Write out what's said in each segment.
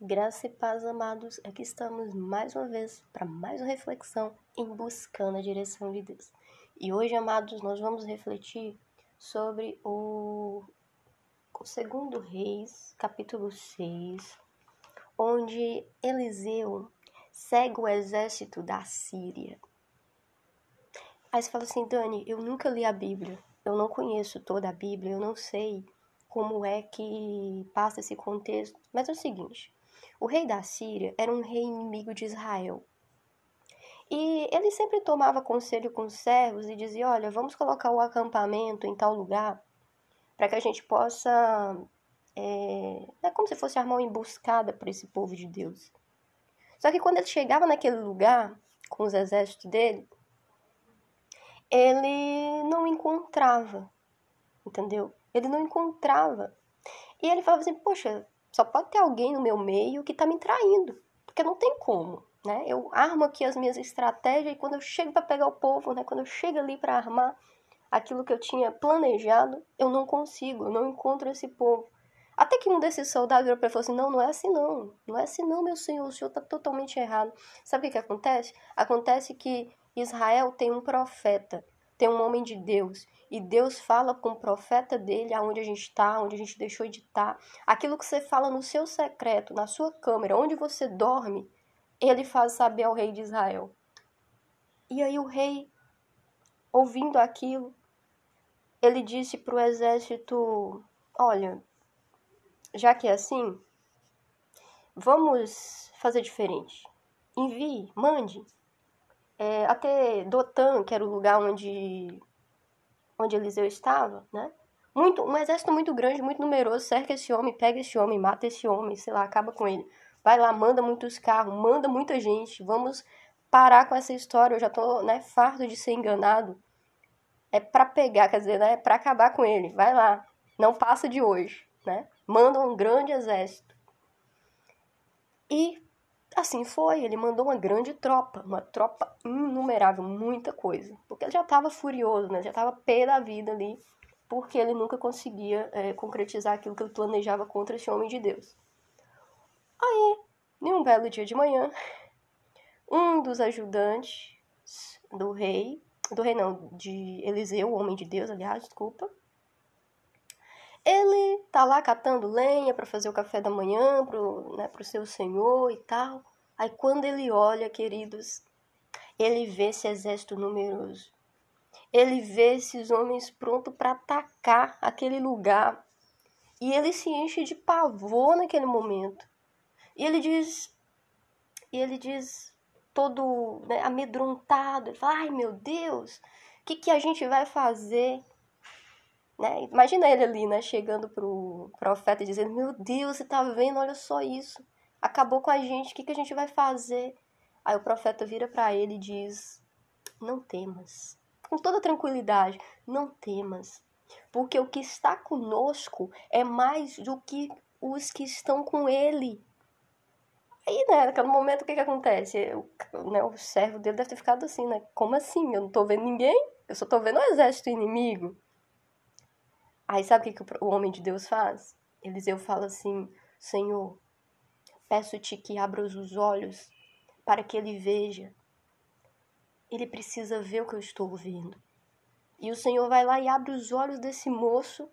Graça e paz, amados. Aqui estamos mais uma vez para mais uma reflexão em buscando a direção de Deus. E hoje, amados, nós vamos refletir sobre o, o segundo Reis, capítulo 6, onde Eliseu segue o exército da Síria. Aí você fala assim, Dani, eu nunca li a Bíblia, eu não conheço toda a Bíblia, eu não sei como é que passa esse contexto, mas é o seguinte o rei da Síria era um rei inimigo de Israel. E ele sempre tomava conselho com os servos e dizia: Olha, vamos colocar o acampamento em tal lugar para que a gente possa. É, é como se fosse armar uma emboscada para esse povo de Deus. Só que quando ele chegava naquele lugar, com os exércitos dele, ele não encontrava, entendeu? Ele não encontrava. E ele falava assim: Poxa, só pode ter alguém no meu meio que está me traindo, porque não tem como, né? Eu armo aqui as minhas estratégias e quando eu chego para pegar o povo, né? Quando eu chego ali para armar aquilo que eu tinha planejado, eu não consigo, eu não encontro esse povo. Até que um desses soldados virou para ele e falou assim: Não, não é assim não. Não é assim não, meu senhor. O senhor está totalmente errado. Sabe o que, que acontece? Acontece que Israel tem um profeta, tem um homem de Deus e Deus fala com o profeta dele aonde a gente está, onde a gente deixou de estar. Tá. Aquilo que você fala no seu secreto, na sua câmera, onde você dorme, ele faz saber ao rei de Israel. E aí o rei, ouvindo aquilo, ele disse para o exército: Olha, já que é assim, vamos fazer diferente. Envie, mande. É, até Dotan, que era o lugar onde onde Eliseu estava, né? Muito, um exército muito grande, muito numeroso, cerca esse homem, pega esse homem, mata esse homem, sei lá, acaba com ele. Vai lá, manda muitos carros, manda muita gente. Vamos parar com essa história. Eu já tô, né, farto de ser enganado. É para pegar, quer dizer, né, é para acabar com ele. Vai lá, não passa de hoje, né? Manda um grande exército. E Assim foi, ele mandou uma grande tropa, uma tropa inumerável, muita coisa. Porque ele já estava furioso, né? Já estava pé da vida ali, porque ele nunca conseguia é, concretizar aquilo que ele planejava contra esse homem de Deus. Aí, em um belo dia de manhã, um dos ajudantes do rei, do rei não, de Eliseu, o homem de Deus, aliás, desculpa, ele tá lá catando lenha para fazer o café da manhã pro, né, pro seu senhor e tal. Aí quando ele olha, queridos, ele vê esse exército numeroso. Ele vê esses homens prontos para atacar aquele lugar. E ele se enche de pavor naquele momento. E ele diz, e ele diz todo né, amedrontado, ele fala, ai meu Deus, o que, que a gente vai fazer? Né? Imagina ele ali, né, chegando pro profeta e dizendo: Meu Deus, você tá vendo? Olha só isso. Acabou com a gente, o que, que a gente vai fazer? Aí o profeta vira para ele e diz: Não temas. Com toda tranquilidade, não temas. Porque o que está conosco é mais do que os que estão com ele. Aí, né, naquele momento, o que que acontece? Né, o servo dele deve ter ficado assim, né? Como assim? Eu não tô vendo ninguém? Eu só tô vendo o exército inimigo. Aí sabe o que, que o homem de Deus faz? Eliseu fala assim: Senhor, peço-te que abras os olhos para que ele veja. Ele precisa ver o que eu estou vendo. E o Senhor vai lá e abre os olhos desse moço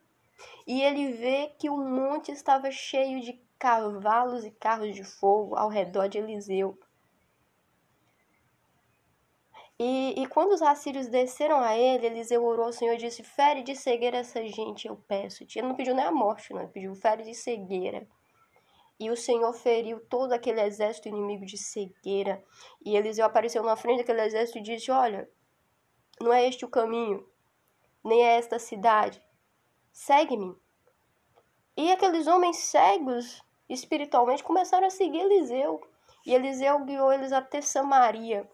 e ele vê que o monte estava cheio de cavalos e carros de fogo ao redor de Eliseu. E, e quando os assírios desceram a ele, Eliseu orou ao Senhor e disse: Fere de cegueira essa gente, eu peço-te. Ele não pediu nem a morte, não, ele pediu fere de cegueira. E o Senhor feriu todo aquele exército inimigo de cegueira. E Eliseu apareceu na frente daquele exército e disse: Olha, não é este o caminho, nem é esta cidade. Segue-me. E aqueles homens cegos espiritualmente começaram a seguir Eliseu. E Eliseu guiou eles até Samaria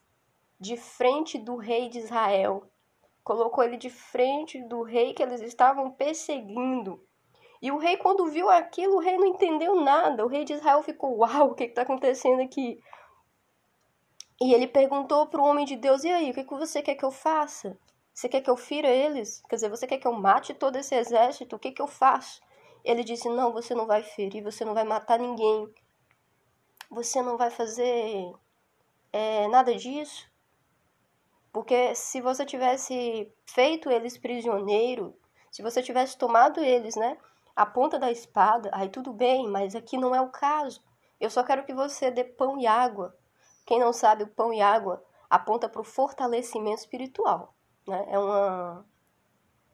de frente do rei de Israel. Colocou ele de frente do rei que eles estavam perseguindo. E o rei, quando viu aquilo, o rei não entendeu nada. O rei de Israel ficou: Uau, o que está acontecendo aqui? E ele perguntou para o homem de Deus: E aí, o que, que você quer que eu faça? Você quer que eu fira eles? Quer dizer, você quer que eu mate todo esse exército? O que, que eu faço? Ele disse: Não, você não vai ferir, você não vai matar ninguém. você não vai fazer é, nada disso? Porque se você tivesse feito eles prisioneiro, se você tivesse tomado eles, né, a ponta da espada, aí tudo bem, mas aqui não é o caso. Eu só quero que você dê pão e água. Quem não sabe, o pão e água aponta para o fortalecimento espiritual, né? É uma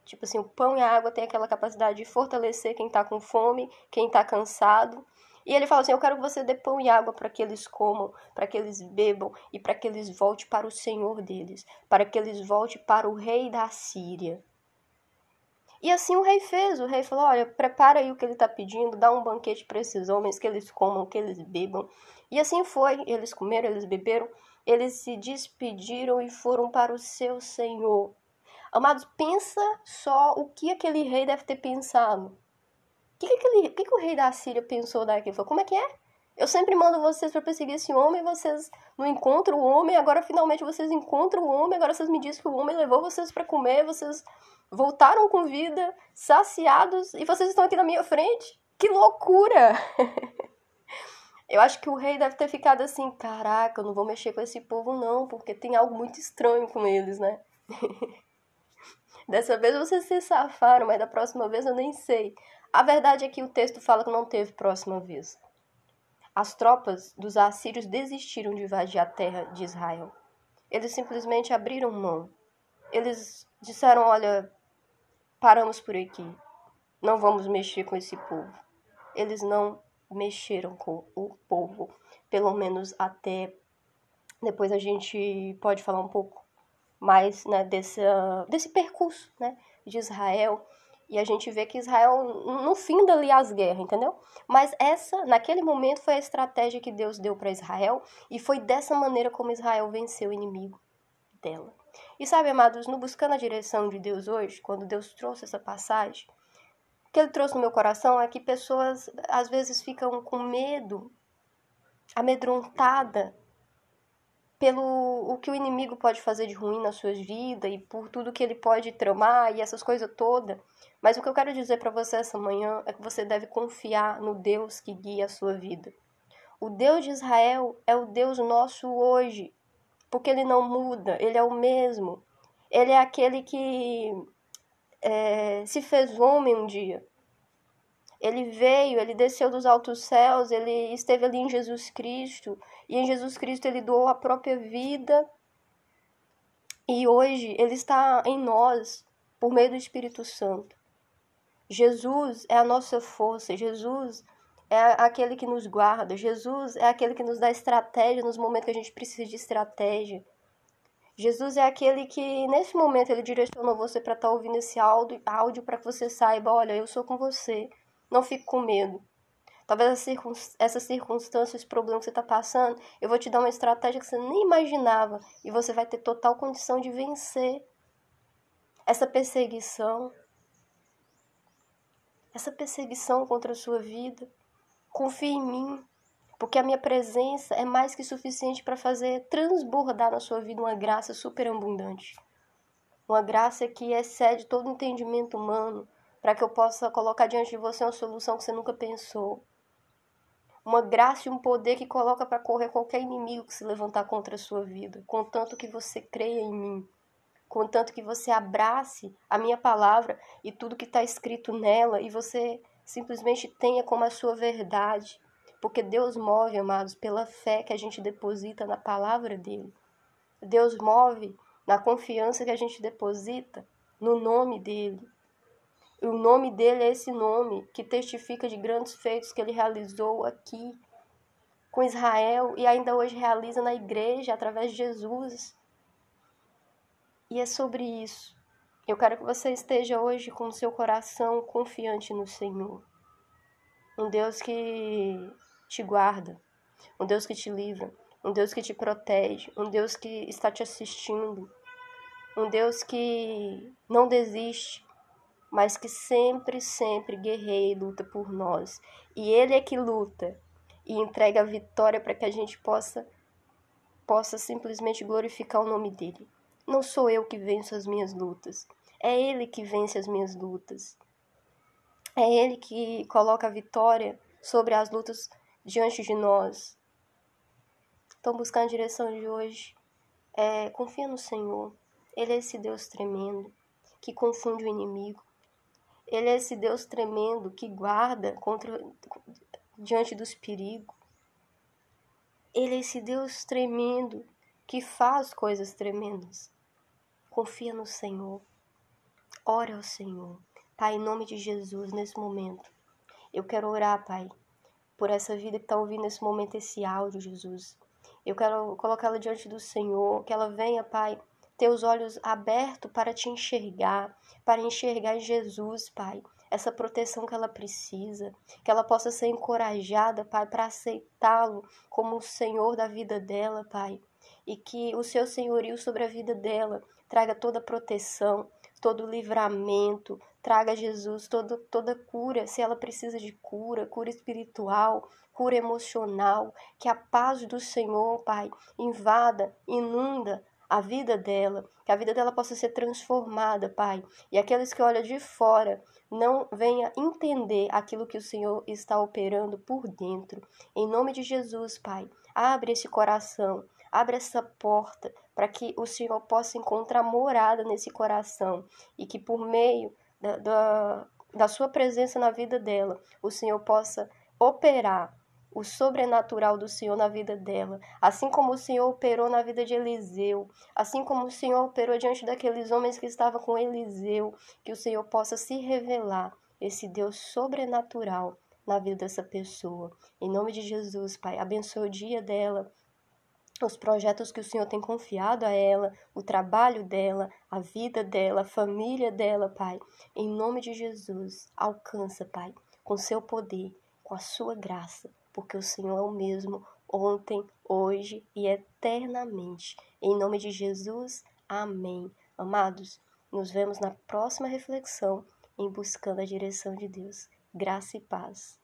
tipo assim, o pão e a água tem aquela capacidade de fortalecer quem está com fome, quem está cansado. E ele fala assim: Eu quero que você dê pão e água para que eles comam, para que eles bebam e para que eles voltem para o Senhor deles, para que eles voltem para o rei da Síria. E assim o rei fez. O rei falou: Olha, prepara aí o que ele está pedindo, dá um banquete para esses homens, que eles comam, que eles bebam. E assim foi. Eles comeram, eles beberam, eles se despediram e foram para o seu senhor. Amados, pensa só o que aquele rei deve ter pensado. O que, que, que, que o rei da Síria pensou daquilo? Falou, como é que é? Eu sempre mando vocês para perseguir esse homem, vocês não encontram o homem, agora finalmente vocês encontram o homem, agora vocês me dizem que o homem levou vocês para comer, vocês voltaram com vida, saciados, e vocês estão aqui na minha frente. Que loucura! eu acho que o rei deve ter ficado assim: caraca, eu não vou mexer com esse povo, não, porque tem algo muito estranho com eles, né? Dessa vez vocês se safaram, mas da próxima vez eu nem sei. A verdade é que o texto fala que não teve próxima vez. As tropas dos assírios desistiram de invadir a terra de Israel. Eles simplesmente abriram mão. Eles disseram: Olha, paramos por aqui. Não vamos mexer com esse povo. Eles não mexeram com o povo, pelo menos até depois a gente pode falar um pouco mais né, desse, desse percurso né, de Israel. E a gente vê que Israel no fim ali as guerras, entendeu? Mas essa, naquele momento, foi a estratégia que Deus deu para Israel e foi dessa maneira como Israel venceu o inimigo dela. E sabe, amados, no Buscando a Direção de Deus hoje, quando Deus trouxe essa passagem, o que ele trouxe no meu coração é que pessoas às vezes ficam com medo, amedrontada pelo o que o inimigo pode fazer de ruim nas suas vidas e por tudo que ele pode tramar e essas coisas todas. Mas o que eu quero dizer para você essa manhã é que você deve confiar no Deus que guia a sua vida. O Deus de Israel é o Deus nosso hoje porque ele não muda, ele é o mesmo. Ele é aquele que é, se fez homem um dia. Ele veio, ele desceu dos altos céus, ele esteve ali em Jesus Cristo, e em Jesus Cristo ele doou a própria vida. E hoje ele está em nós por meio do Espírito Santo. Jesus é a nossa força, Jesus é aquele que nos guarda. Jesus é aquele que nos dá estratégia nos momentos que a gente precisa de estratégia. Jesus é aquele que, nesse momento, ele direcionou você para estar tá ouvindo esse áudio, áudio para que você saiba: olha, eu sou com você, não fique com medo. Talvez essas circunstâncias, esse problema que você está passando, eu vou te dar uma estratégia que você nem imaginava e você vai ter total condição de vencer essa perseguição, essa perseguição contra a sua vida. Confie em mim, porque a minha presença é mais que suficiente para fazer transbordar na sua vida uma graça superabundante. Uma graça que excede todo entendimento humano, para que eu possa colocar diante de você uma solução que você nunca pensou. Uma graça e um poder que coloca para correr qualquer inimigo que se levantar contra a sua vida, contanto que você creia em mim, contanto que você abrace a minha palavra e tudo que está escrito nela e você simplesmente tenha como a sua verdade, porque Deus move, amados, pela fé que a gente deposita na palavra dele. Deus move na confiança que a gente deposita no nome dele. O nome dele é esse nome que testifica de grandes feitos que ele realizou aqui com Israel e ainda hoje realiza na igreja através de Jesus. E é sobre isso eu quero que você esteja hoje com o seu coração confiante no Senhor. Um Deus que te guarda, um Deus que te livra, um Deus que te protege, um Deus que está te assistindo, um Deus que não desiste, mas que sempre, sempre guerreia e luta por nós. E Ele é que luta e entrega a vitória para que a gente possa, possa simplesmente glorificar o nome dEle. Não sou eu que venço as minhas lutas, é Ele que vence as minhas lutas. É Ele que coloca a vitória sobre as lutas diante de nós. estão buscando a direção de hoje, é, confia no Senhor. Ele é esse Deus tremendo que confunde o inimigo. Ele é esse Deus tremendo que guarda contra diante dos perigos. Ele é esse Deus tremendo que faz coisas tremendas. Confia no Senhor. Ora ao Senhor. Pai, em nome de Jesus, nesse momento, eu quero orar, Pai, por essa vida que está ouvindo nesse momento esse áudio, Jesus. Eu quero colocá-la diante do Senhor, que ela venha, Pai, ter os olhos abertos para te enxergar, para enxergar Jesus, Pai, essa proteção que ela precisa, que ela possa ser encorajada, Pai, para aceitá-lo como o Senhor da vida dela, Pai, e que o seu senhorio sobre a vida dela traga toda proteção, todo livramento, traga Jesus toda, toda cura, se ela precisa de cura, cura espiritual, cura emocional, que a paz do Senhor, Pai, invada, inunda a vida dela, que a vida dela possa ser transformada, Pai. E aqueles que olham de fora não venha entender aquilo que o Senhor está operando por dentro. Em nome de Jesus, Pai, abre esse coração, abre essa porta para que o Senhor possa encontrar morada nesse coração e que por meio da, da, da sua presença na vida dela, o Senhor possa operar o sobrenatural do Senhor na vida dela, assim como o Senhor operou na vida de Eliseu, assim como o Senhor operou diante daqueles homens que estavam com Eliseu, que o Senhor possa se revelar esse Deus sobrenatural na vida dessa pessoa. Em nome de Jesus, Pai, abençoe o dia dela, os projetos que o Senhor tem confiado a ela, o trabalho dela, a vida dela, a família dela, Pai. Em nome de Jesus, alcança, Pai, com seu poder, com a sua graça, porque o Senhor é o mesmo ontem, hoje e eternamente. Em nome de Jesus, amém. Amados, nos vemos na próxima reflexão em buscando a direção de Deus. Graça e paz.